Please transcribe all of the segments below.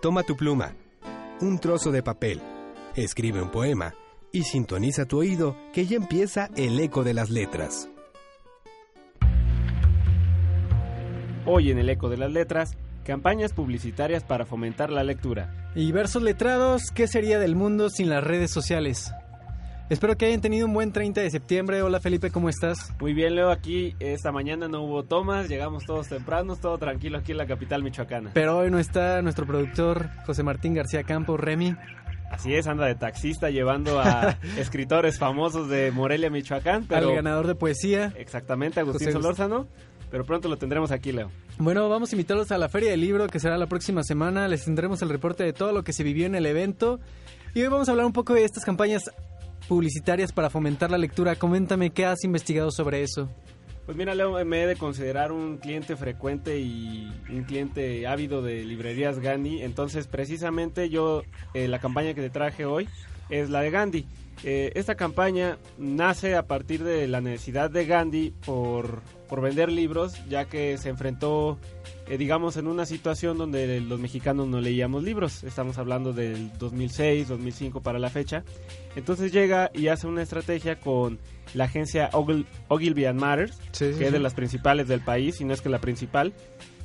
Toma tu pluma, un trozo de papel, escribe un poema y sintoniza tu oído que ya empieza el eco de las letras. Hoy en el eco de las letras, campañas publicitarias para fomentar la lectura. Y versos letrados, ¿qué sería del mundo sin las redes sociales? Espero que hayan tenido un buen 30 de septiembre. Hola Felipe, ¿cómo estás? Muy bien, Leo, aquí esta mañana no hubo tomas, llegamos todos tempranos, todo tranquilo aquí en la capital michoacana. Pero hoy no está nuestro productor José Martín García Campos, Remy. Así es, anda de taxista llevando a escritores famosos de Morelia, Michoacán. Pero... Al ganador de poesía. Exactamente, Agustín José Solórzano. Pero pronto lo tendremos aquí, Leo. Bueno, vamos a invitarlos a la Feria del Libro, que será la próxima semana. Les tendremos el reporte de todo lo que se vivió en el evento. Y hoy vamos a hablar un poco de estas campañas publicitarias para fomentar la lectura. Coméntame qué has investigado sobre eso. Pues mira, Leo, me he de considerar un cliente frecuente y un cliente ávido de librerías Gandhi. Entonces, precisamente yo, eh, la campaña que te traje hoy es la de Gandhi. Eh, esta campaña nace a partir de la necesidad de Gandhi por, por vender libros, ya que se enfrentó, eh, digamos, en una situación donde los mexicanos no leíamos libros. Estamos hablando del 2006, 2005 para la fecha. Entonces llega y hace una estrategia con la agencia Ogilvy and Matters, Sí, sí, que es de las principales del país, y no es que la principal.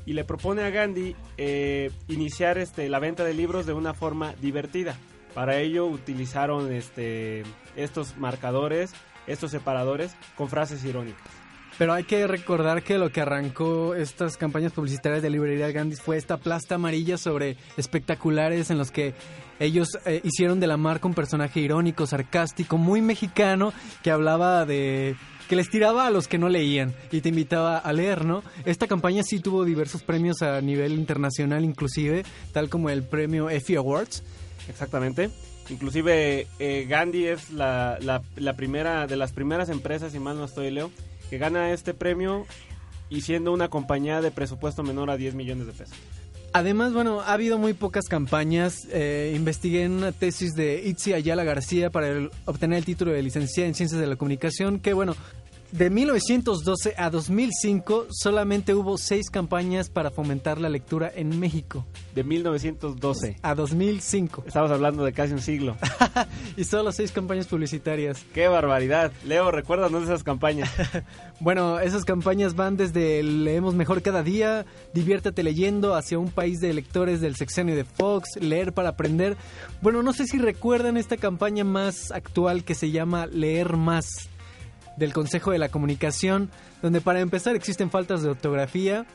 Y le propone a Gandhi eh, iniciar este, la venta de libros de una forma divertida. Para ello utilizaron este, estos marcadores, estos separadores con frases irónicas. Pero hay que recordar que lo que arrancó estas campañas publicitarias de librería Gandhi fue esta plasta amarilla sobre espectaculares en los que ellos eh, hicieron de la marca un personaje irónico, sarcástico, muy mexicano, que hablaba de que les tiraba a los que no leían y te invitaba a leer, ¿no? Esta campaña sí tuvo diversos premios a nivel internacional inclusive, tal como el premio Effie Awards. Exactamente. Inclusive eh, Gandhi es la, la, la primera de las primeras empresas, si mal no estoy, Leo, que gana este premio y siendo una compañía de presupuesto menor a 10 millones de pesos. Además, bueno, ha habido muy pocas campañas. Eh, investigué en una tesis de Itzi Ayala García para el- obtener el título de licenciada en Ciencias de la Comunicación, que bueno, de 1912 a 2005 solamente hubo seis campañas para fomentar la lectura en México. De 1912. A 2005. Estamos hablando de casi un siglo. y solo seis campañas publicitarias. ¡Qué barbaridad! Leo, recuérdanos esas campañas. Bueno, esas campañas van desde Leemos Mejor Cada Día, Diviértete Leyendo, hacia un país de lectores del sexenio de Fox, Leer para Aprender. Bueno, no sé si recuerdan esta campaña más actual que se llama Leer Más, del Consejo de la Comunicación, donde para empezar existen faltas de ortografía,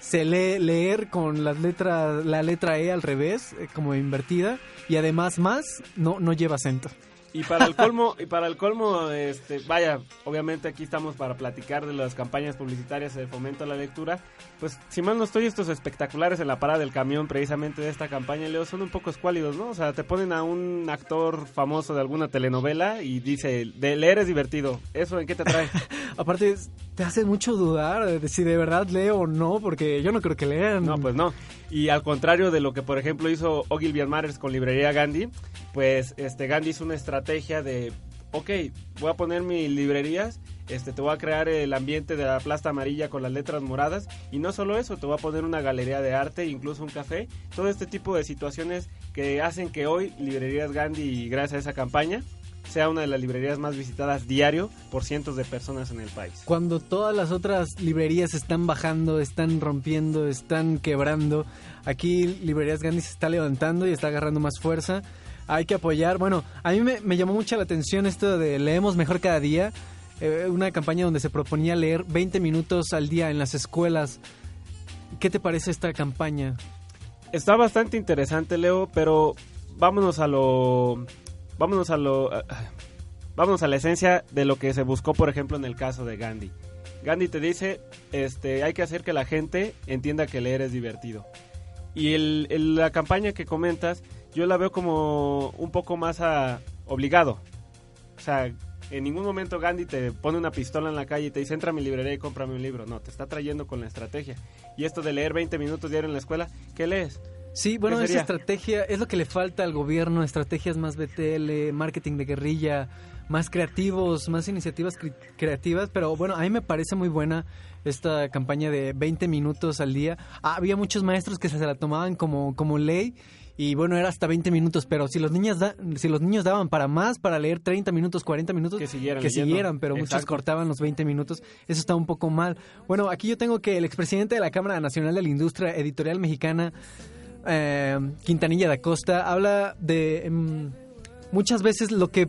se lee leer con las letras, la letra E al revés, eh, como invertida, y además más no, no lleva acento. Y para el colmo, y para el colmo, este, vaya, obviamente aquí estamos para platicar de las campañas publicitarias de fomento a la lectura. Pues, si mal no estoy, estos espectaculares en la parada del camión, precisamente de esta campaña, Leo, son un poco escuálidos, ¿no? O sea, te ponen a un actor famoso de alguna telenovela y dice, de leer es divertido. ¿Eso en qué te trae? Aparte, te hace mucho dudar de si de verdad leo o no, porque yo no creo que lean. No, pues no. Y al contrario de lo que, por ejemplo, hizo Ogilvy Matters con Librería Gandhi, pues este Gandhi hizo una estrategia de, ok, voy a poner mis librerías, este, te voy a crear el ambiente de la plasta amarilla con las letras moradas, y no solo eso, te voy a poner una galería de arte, incluso un café, todo este tipo de situaciones que hacen que hoy Librerías Gandhi, gracias a esa campaña, sea una de las librerías más visitadas diario por cientos de personas en el país. Cuando todas las otras librerías están bajando, están rompiendo, están quebrando, aquí Librerías Gandhi se está levantando y está agarrando más fuerza. Hay que apoyar. Bueno, a mí me, me llamó mucho la atención esto de leemos mejor cada día. eh, una campaña donde se proponía leer 20 minutos al día en las escuelas. ¿Qué te parece esta campaña? Está bastante interesante, Leo, pero vámonos a lo vámonos a lo ah, vámonos a la esencia de lo que se buscó, por ejemplo, en el caso de Gandhi. Gandhi te dice, este, hay que hacer que la gente entienda que leer es divertido. Y el, la campaña que comentas, yo la veo como un poco más a, obligado. O sea, en ningún momento Gandhi te pone una pistola en la calle y te dice, entra a mi librería y cómprame un libro. No, te está trayendo con la estrategia. Y esto de leer 20 minutos diario en la escuela, ¿qué lees? Sí, bueno, esa estrategia es lo que le falta al gobierno, estrategias más BTL, marketing de guerrilla, más creativos, más iniciativas creativas, pero bueno, a mí me parece muy buena esta campaña de 20 minutos al día. Ah, había muchos maestros que se la tomaban como, como ley y bueno, era hasta 20 minutos, pero si los niños si los niños daban para más, para leer 30 minutos, 40 minutos, que siguieran, que siguieran pero muchos cortaban los 20 minutos, eso está un poco mal. Bueno, aquí yo tengo que el expresidente de la Cámara Nacional de la Industria Editorial Mexicana, eh, Quintanilla da Costa, habla de em, muchas veces lo que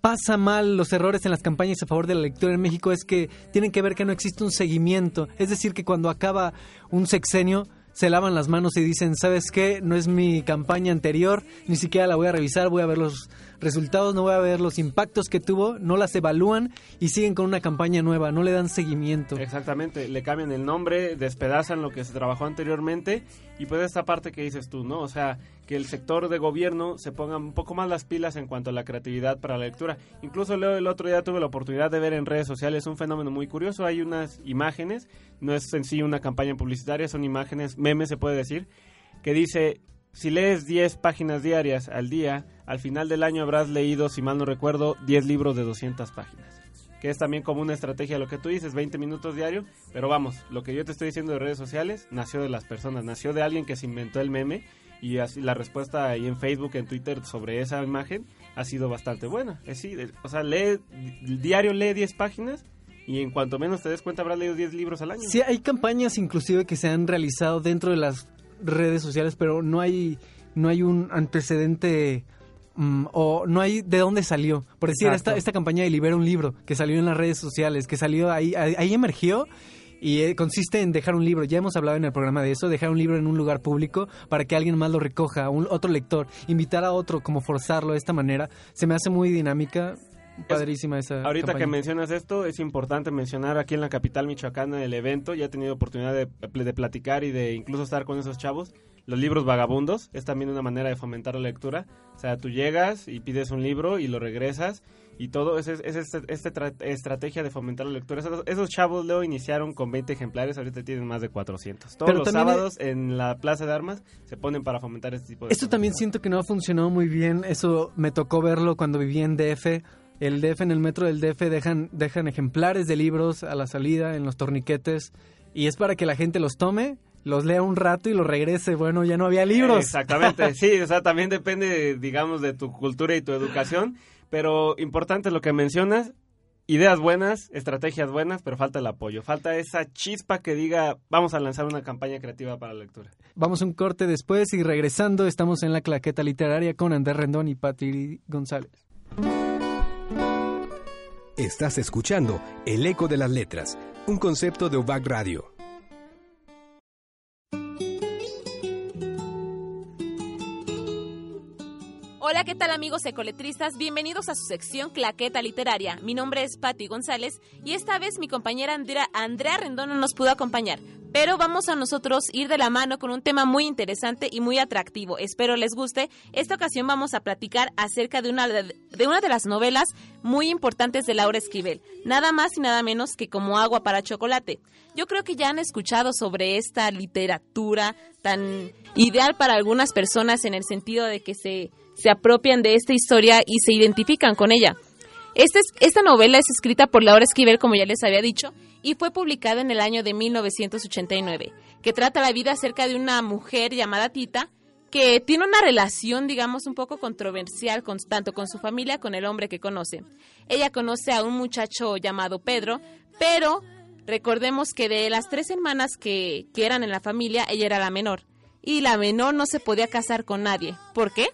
pasa mal los errores en las campañas a favor de la lectura en México es que tienen que ver que no existe un seguimiento. Es decir, que cuando acaba un sexenio se lavan las manos y dicen, ¿sabes qué? No es mi campaña anterior, ni siquiera la voy a revisar, voy a ver los resultados, no voy a ver los impactos que tuvo, no las evalúan y siguen con una campaña nueva, no le dan seguimiento. Exactamente, le cambian el nombre, despedazan lo que se trabajó anteriormente y pues esta parte que dices tú, ¿no? O sea, que el sector de gobierno se ponga un poco más las pilas en cuanto a la creatividad para la lectura. Incluso Leo el otro día tuve la oportunidad de ver en redes sociales un fenómeno muy curioso, hay unas imágenes, no es en sí una campaña publicitaria, son imágenes, memes se puede decir, que dice si lees 10 páginas diarias al día, al final del año habrás leído, si mal no recuerdo, 10 libros de 200 páginas. Que es también como una estrategia lo que tú dices, 20 minutos diario. Pero vamos, lo que yo te estoy diciendo de redes sociales nació de las personas, nació de alguien que se inventó el meme. Y así la respuesta ahí en Facebook, en Twitter sobre esa imagen ha sido bastante buena. Es decir, o sea, lee, diario lee 10 páginas y en cuanto menos te des cuenta habrás leído 10 libros al año. Sí, hay campañas inclusive que se han realizado dentro de las redes sociales, pero no hay, no hay un antecedente mm, o no hay de dónde salió. Por decir, esta, esta campaña de Libera un libro que salió en las redes sociales, que salió ahí, ahí, emergió y eh, consiste en dejar un libro, ya hemos hablado en el programa de eso, dejar un libro en un lugar público para que alguien más lo recoja, un, otro lector, invitar a otro, como forzarlo de esta manera, se me hace muy dinámica. Padrísima esa. Ahorita que mencionas esto, es importante mencionar aquí en la capital michoacana el evento. Ya he tenido oportunidad de, de, platicar y de incluso estar con esos chavos. Los libros vagabundos es también una manera de fomentar la lectura. O sea, tú llegas y pides un libro y lo regresas y todo es, es, esta este estrategia de fomentar la lectura. Esos, chavos luego iniciaron con 20 ejemplares, ahorita tienen más de 400. Todos los sábados en la Plaza de Armas se ponen para fomentar este tipo de Esto también siento que no ha funcionado muy bien, eso me tocó verlo cuando viví en DF el DF en el metro del DF dejan, dejan ejemplares de libros a la salida en los torniquetes y es para que la gente los tome, los lea un rato y los regrese. Bueno, ya no había libros. Exactamente, sí, o sea, también depende, digamos, de tu cultura y tu educación, pero importante lo que mencionas, ideas buenas, estrategias buenas, pero falta el apoyo, falta esa chispa que diga, vamos a lanzar una campaña creativa para la lectura. Vamos a un corte después y regresando estamos en la claqueta literaria con Andrés Rendón y Pati González. Estás escuchando El Eco de las Letras, un concepto de UBAC Radio. Hola, ¿qué tal amigos ecoletristas? Bienvenidos a su sección Claqueta Literaria. Mi nombre es Patti González y esta vez mi compañera Andrea, Andrea Rendón no nos pudo acompañar, pero vamos a nosotros ir de la mano con un tema muy interesante y muy atractivo. Espero les guste. Esta ocasión vamos a platicar acerca de una de, una de las novelas muy importantes de Laura Esquivel, nada más y nada menos que como agua para chocolate. Yo creo que ya han escuchado sobre esta literatura tan ideal para algunas personas en el sentido de que se, se apropian de esta historia y se identifican con ella. Esta, esta novela es escrita por Laura Esquivel, como ya les había dicho, y fue publicada en el año de 1989, que trata la vida acerca de una mujer llamada Tita, que tiene una relación, digamos, un poco controversial con, tanto con su familia, con el hombre que conoce. Ella conoce a un muchacho llamado Pedro, pero recordemos que de las tres hermanas que, que eran en la familia, ella era la menor. Y la menor no se podía casar con nadie. ¿Por qué?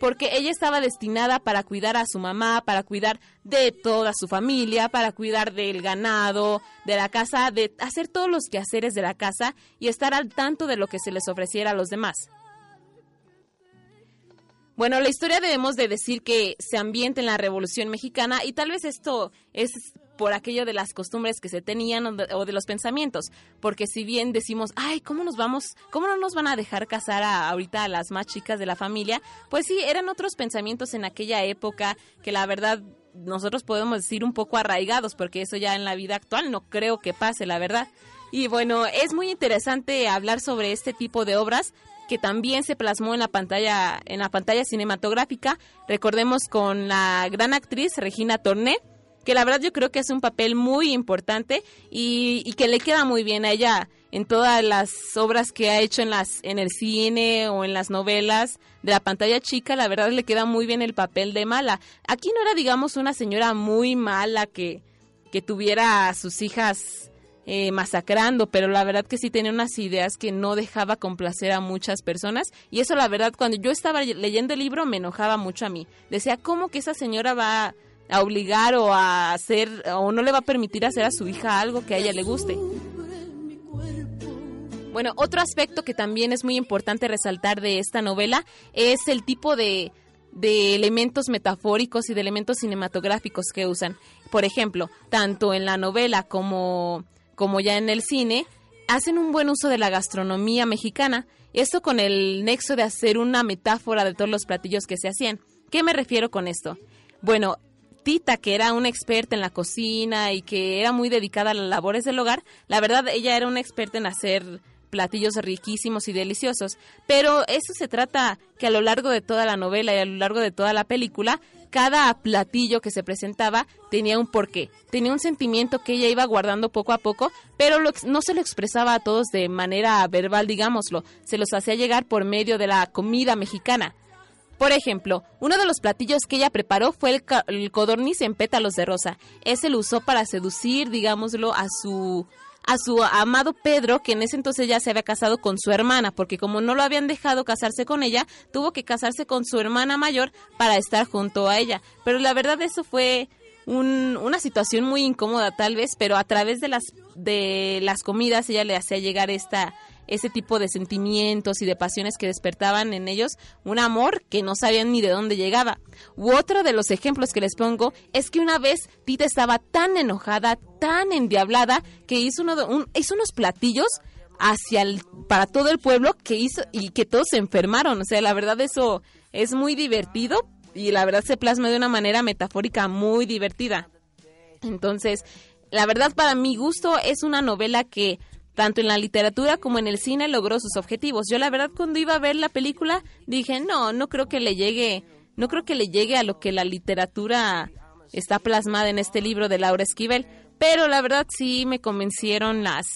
Porque ella estaba destinada para cuidar a su mamá, para cuidar de toda su familia, para cuidar del ganado, de la casa, de hacer todos los quehaceres de la casa y estar al tanto de lo que se les ofreciera a los demás. Bueno, la historia debemos de decir que se ambienta en la Revolución Mexicana y tal vez esto es por aquello de las costumbres que se tenían o de, los pensamientos, porque si bien decimos, ay, ¿cómo nos vamos, cómo no nos van a dejar casar a, ahorita a las más chicas de la familia? Pues sí, eran otros pensamientos en aquella época que la verdad nosotros podemos decir un poco arraigados, porque eso ya en la vida actual no creo que pase, la verdad. Y bueno, es muy interesante hablar sobre este tipo de obras que también se plasmó en la pantalla en la pantalla cinematográfica. Recordemos con la gran actriz Regina Torné, que la verdad yo creo que es un papel muy importante y, que le queda muy bien a ella en todas las obras que ha hecho en las en el cine o en las novelas de la pantalla chica, la verdad le queda muy bien el papel de mala. Aquí no era digamos una señora muy mala que que tuviera a sus hijas eh, masacrando, pero la verdad que sí tenía unas ideas que no dejaba complacer a muchas personas y eso la verdad cuando yo estaba leyendo el libro me enojaba mucho a mí. Decía, ¿cómo que esa señora va a obligar o a hacer o no le va a permitir hacer a su hija algo que a ella le guste? Bueno, otro aspecto que también es muy importante resaltar de esta novela es el tipo de, de elementos metafóricos y de elementos cinematográficos que usan. Por ejemplo, tanto en la novela como como ya en el cine, hacen un buen uso de la gastronomía mexicana, esto con el nexo de hacer una metáfora de todos los platillos que se hacían. ¿Qué me refiero con esto? Bueno, Tita, que era una experta en la cocina y que era muy dedicada a las labores del hogar, la verdad ella era una experta en hacer platillos riquísimos y deliciosos, pero eso se trata que a lo largo de toda la novela y a lo largo de toda la película cada platillo que se presentaba tenía un porqué, tenía un sentimiento que ella iba guardando poco a poco, pero no se lo expresaba a todos de manera verbal, digámoslo, se los hacía llegar por medio de la comida mexicana. Por ejemplo, uno de los platillos que ella preparó fue el, el codorniz en pétalos de rosa. Ese lo usó para seducir, digámoslo, a su a su amado Pedro, que en ese entonces ya se había casado con su hermana, porque como no lo habían dejado casarse con ella, tuvo que casarse con su hermana mayor para estar junto a ella. Pero la verdad eso fue una situación muy incómoda tal vez, pero a través de las de las comidas ella le hacía llegar esta ese tipo de sentimientos y de pasiones que despertaban en ellos un amor que no sabían ni de dónde llegaba. U otro de los ejemplos que les pongo es que una vez Tita estaba tan enojada, tan endiablada, que hizo, uno hizo unos platillos hacia el, para todo el pueblo que hizo y que todos se enfermaron. O sea, la verdad eso es muy divertido y la verdad se plasma de una manera metafórica muy divertida. Entonces, la verdad para mi gusto es una novela que tanto en la literatura como en el cine logró sus objetivos. Yo la verdad cuando iba a ver la película dije, "No, no creo que le llegue, no creo que le llegue a lo que la literatura está plasmada en este libro de Laura Esquivel", pero la verdad sí me convencieron las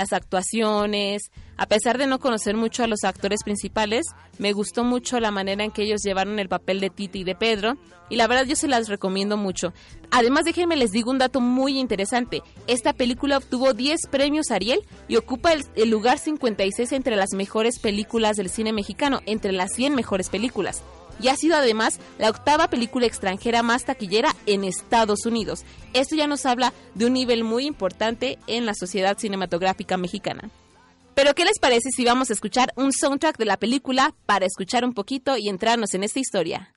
las actuaciones. A pesar de no conocer mucho a los actores principales, me gustó mucho la manera en que ellos llevaron el papel de Titi y de Pedro, y la verdad yo se las recomiendo mucho. Además, déjenme les digo un dato muy interesante. Esta película obtuvo 10 premios Ariel y ocupa el, el lugar 56 entre las mejores películas del cine mexicano, entre las 100 mejores películas y ha sido además la octava película extranjera más taquillera en Estados Unidos. Esto ya nos habla de un nivel muy importante en la sociedad cinematográfica mexicana. Pero ¿qué les parece si vamos a escuchar un soundtrack de la película para escuchar un poquito y entrarnos en esta historia?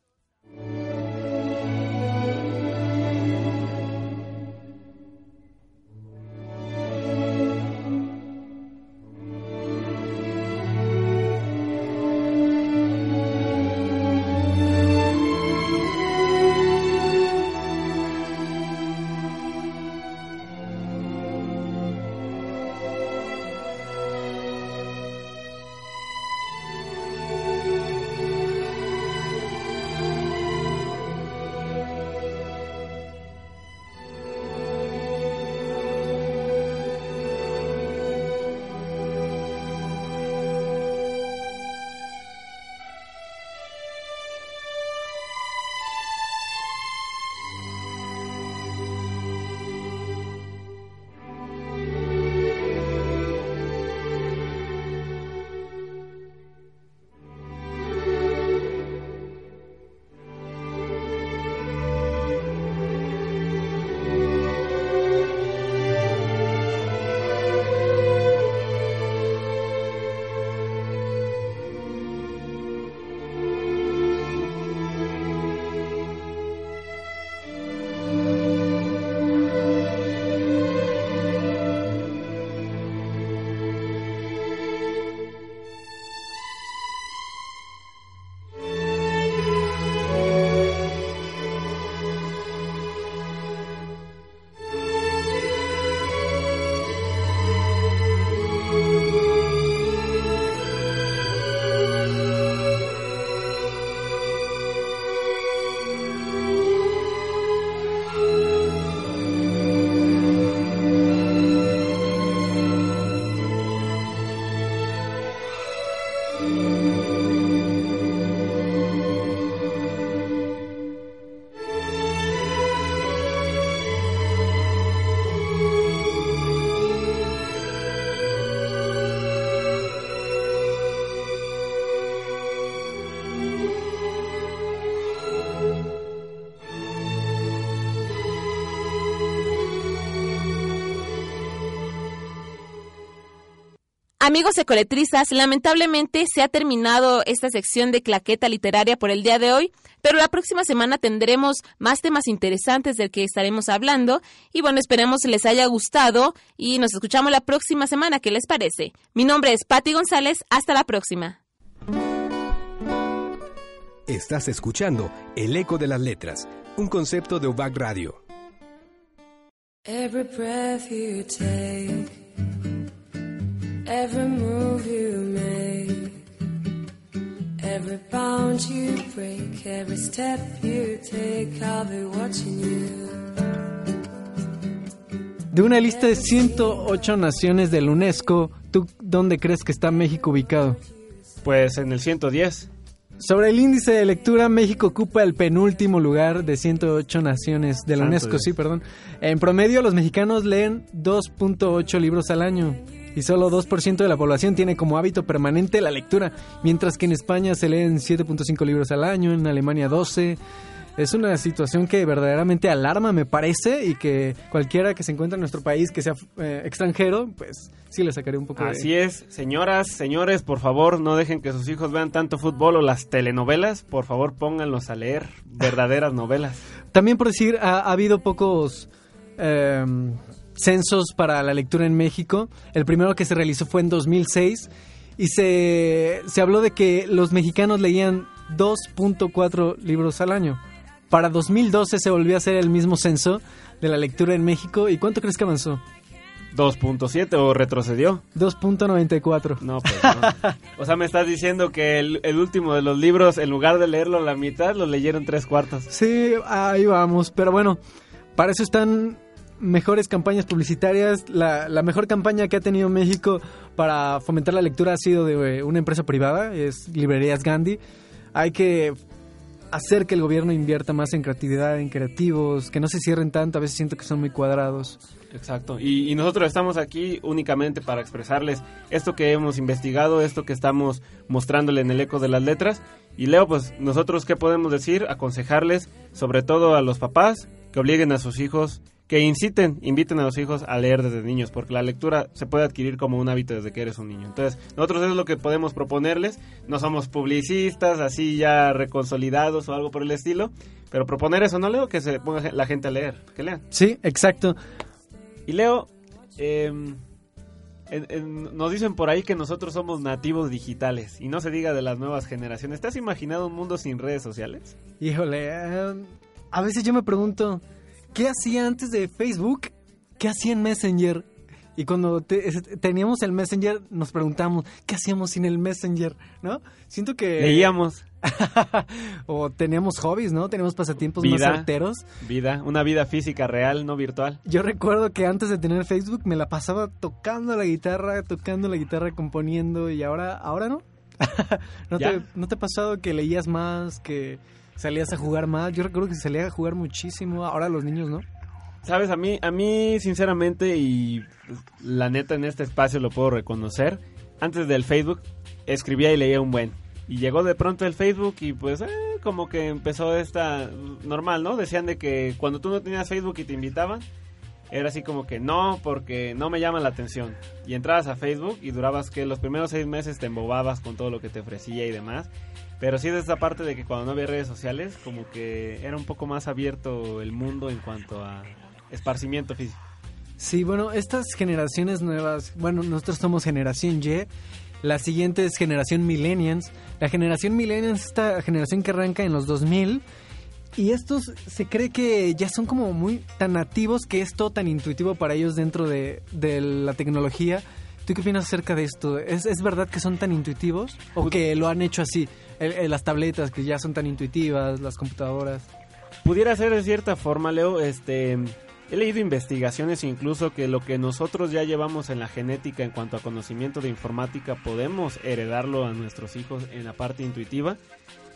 Amigos ecoletrizas, lamentablemente se ha terminado esta sección de claqueta literaria por el día de hoy, pero la próxima semana tendremos más temas interesantes del que estaremos hablando y bueno, esperemos les haya gustado y nos escuchamos la próxima semana, ¿qué les parece? Mi nombre es Patti González, hasta la próxima. Estás escuchando El Eco de las Letras, un concepto de UBAC Radio. Every breath you take. Every move you make, every bound you break, every step you take, I'll be watching you. De una lista de 108 naciones del UNESCO, ¿tú dónde crees que está México ubicado? Pues en el 110. Sobre el índice de lectura, México ocupa el penúltimo lugar de 108 naciones de la UNESCO, sí, perdón. En promedio, los mexicanos leen 2.8 libros al año y solo 2% de la población tiene como hábito permanente la lectura, mientras que en España se leen 7.5 libros al año, en Alemania 12. Es una situación que verdaderamente alarma, me parece, y que cualquiera que se encuentre en nuestro país que sea eh, extranjero, pues sí le sacaría un poco Así es, señoras, señores, por favor, no dejen que sus hijos vean tanto fútbol o las telenovelas, por favor, pónganlos a leer verdaderas novelas. También por decir, ha, ha habido pocos eh, censos para la lectura en México. El primero que se realizó fue en 2006 y se, se habló de que los mexicanos leían 2.4 libros al año. Para 2012 se volvió a hacer el mismo censo de la lectura en México. ¿Y cuánto crees que avanzó? 2.7 o retrocedió. 2.94. No, pues no. O sea, me estás diciendo que el, el, último de los libros, en lugar de leerlo la mitad, lo leyeron tres cuartos. Sí, ahí vamos. Pero bueno, para eso están mejores campañas publicitarias. La, mejor campaña que ha tenido México para fomentar la lectura ha sido de eh, una empresa privada, es Librerías Gandhi. Hay que hacer que el gobierno invierta más en creatividad, en creativos, que no se cierren tanto, a veces siento que son muy cuadrados. Exacto, y, y, nosotros estamos aquí únicamente para expresarles esto que hemos investigado, esto que estamos mostrándole en el eco de las letras. Y Leo, pues nosotros qué podemos decir, aconsejarles, sobre todo a los papás, que obliguen a sus hijos que inciten, inviten a los hijos a leer desde niños, porque la lectura se puede adquirir como un hábito desde que eres un niño. Entonces, nosotros es lo que podemos proponerles, no somos publicistas, así ya reconsolidados o algo por el estilo, pero proponer eso, ¿no, Leo? Que se ponga la gente a leer, que lean. Sí, exacto. Y Leo, eh, en, en, nos dicen por ahí que nosotros somos nativos digitales, y no se diga de las nuevas generaciones. ¿Te has imaginado un mundo sin redes sociales? Híjole, eh, a veces yo me pregunto... ¿Qué hacía antes de Facebook? ¿Qué hacía en Messenger? Y cuando te, teníamos el Messenger, nos preguntamos, ¿qué hacíamos sin el Messenger? ¿No? Siento que... Leíamos. o teníamos hobbies, ¿no? Teníamos pasatiempos vida, más certeros. Vida, una vida física real, no virtual. Yo recuerdo que antes de tener Facebook me la pasaba tocando la guitarra, tocando la guitarra, componiendo, y ahora, ahora no. ¿No, te, ¿No te ha pasado que leías más, que salías a jugar más. Yo recuerdo que salía a jugar muchísimo. Ahora los niños, ¿no? Sabes, a mí, a mí sinceramente y la neta en este espacio lo puedo reconocer. Antes del Facebook escribía y leía un buen. Y llegó de pronto el Facebook y pues eh, como que empezó esta normal, ¿no? Decían de que cuando tú no tenías Facebook y te invitaban, era así como que no, porque no me llama la atención. Y entrabas a Facebook y durabas que los primeros seis meses te embobabas con todo lo que te ofrecía y demás. Pero sí es esa parte de que cuando no había redes sociales, como que era un poco más abierto el mundo en cuanto a esparcimiento físico. Sí, bueno, estas generaciones nuevas, bueno, nosotros somos generación Y, la siguiente es generación millennials. La generación millennials es esta generación que arranca en los 2000 y estos se cree que ya son como muy tan nativos que es todo tan intuitivo para ellos dentro de, de la tecnología. ¿Tú qué opinas acerca de esto? ¿Es, ¿Es verdad que son tan intuitivos o que lo han hecho así? El, las tabletas que ya son tan intuitivas, las computadoras. Pudiera ser de cierta forma, Leo, este he leído investigaciones incluso que lo que nosotros ya llevamos en la genética en cuanto a conocimiento de informática podemos heredarlo a nuestros hijos en la parte intuitiva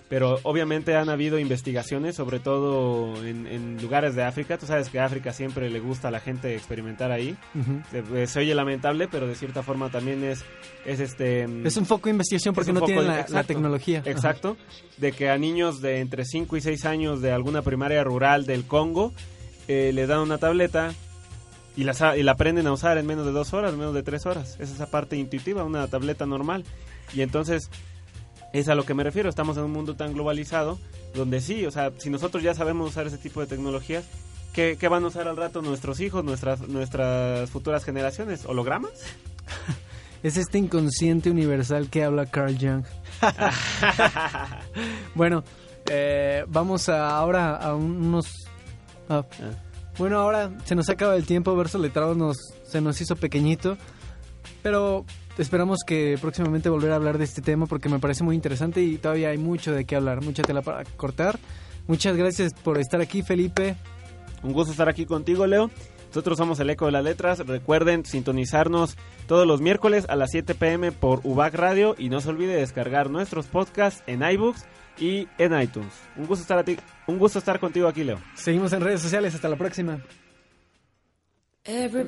pero obviamente han habido investigaciones, sobre todo en, lugares de África. Tú sabes que África siempre le gusta a la gente experimentar ahí. se, oye lamentable, pero de cierta forma también es, es este... Es un foco de investigación porque no tienen la, tecnología. Exacto. De que a niños de entre 5 y 6 años de alguna primaria rural del Congo eh, le dan una tableta y la, y la aprenden a usar en menos de dos horas, menos de tres horas. Es esa parte intuitiva, una tableta normal. Y entonces es a lo que me refiero, estamos en un mundo tan globalizado donde sí, o sea, si nosotros ya sabemos usar ese tipo de tecnologías, ¿qué, van a usar al rato nuestros hijos, nuestras, nuestras futuras generaciones? ¿Hologramas? es este inconsciente universal que habla Carl Jung. bueno, eh, vamos a, ahora a unos... Ah. Bueno, ahora se nos acaba el tiempo, Verso Letrado nos, se nos hizo pequeñito, pero Esperamos que próximamente volver a hablar de este tema porque me parece muy interesante y todavía hay mucho de qué hablar, mucha tela para cortar. Muchas gracias por estar aquí, Felipe. Un gusto estar aquí contigo, Leo. Nosotros somos el Eco de las Letras. Recuerden sintonizarnos todos los miércoles a las 7 pm por UBAC Radio y no se olvide descargar nuestros podcasts en iBooks y en iTunes. Un gusto estar, a ti, un gusto estar contigo aquí, Leo. Seguimos en redes sociales. Hasta la próxima. Every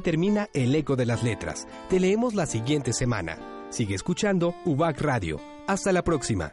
Termina El Eco de las Letras. Te leemos la siguiente semana. Sigue escuchando UBAC Radio. Hasta la próxima.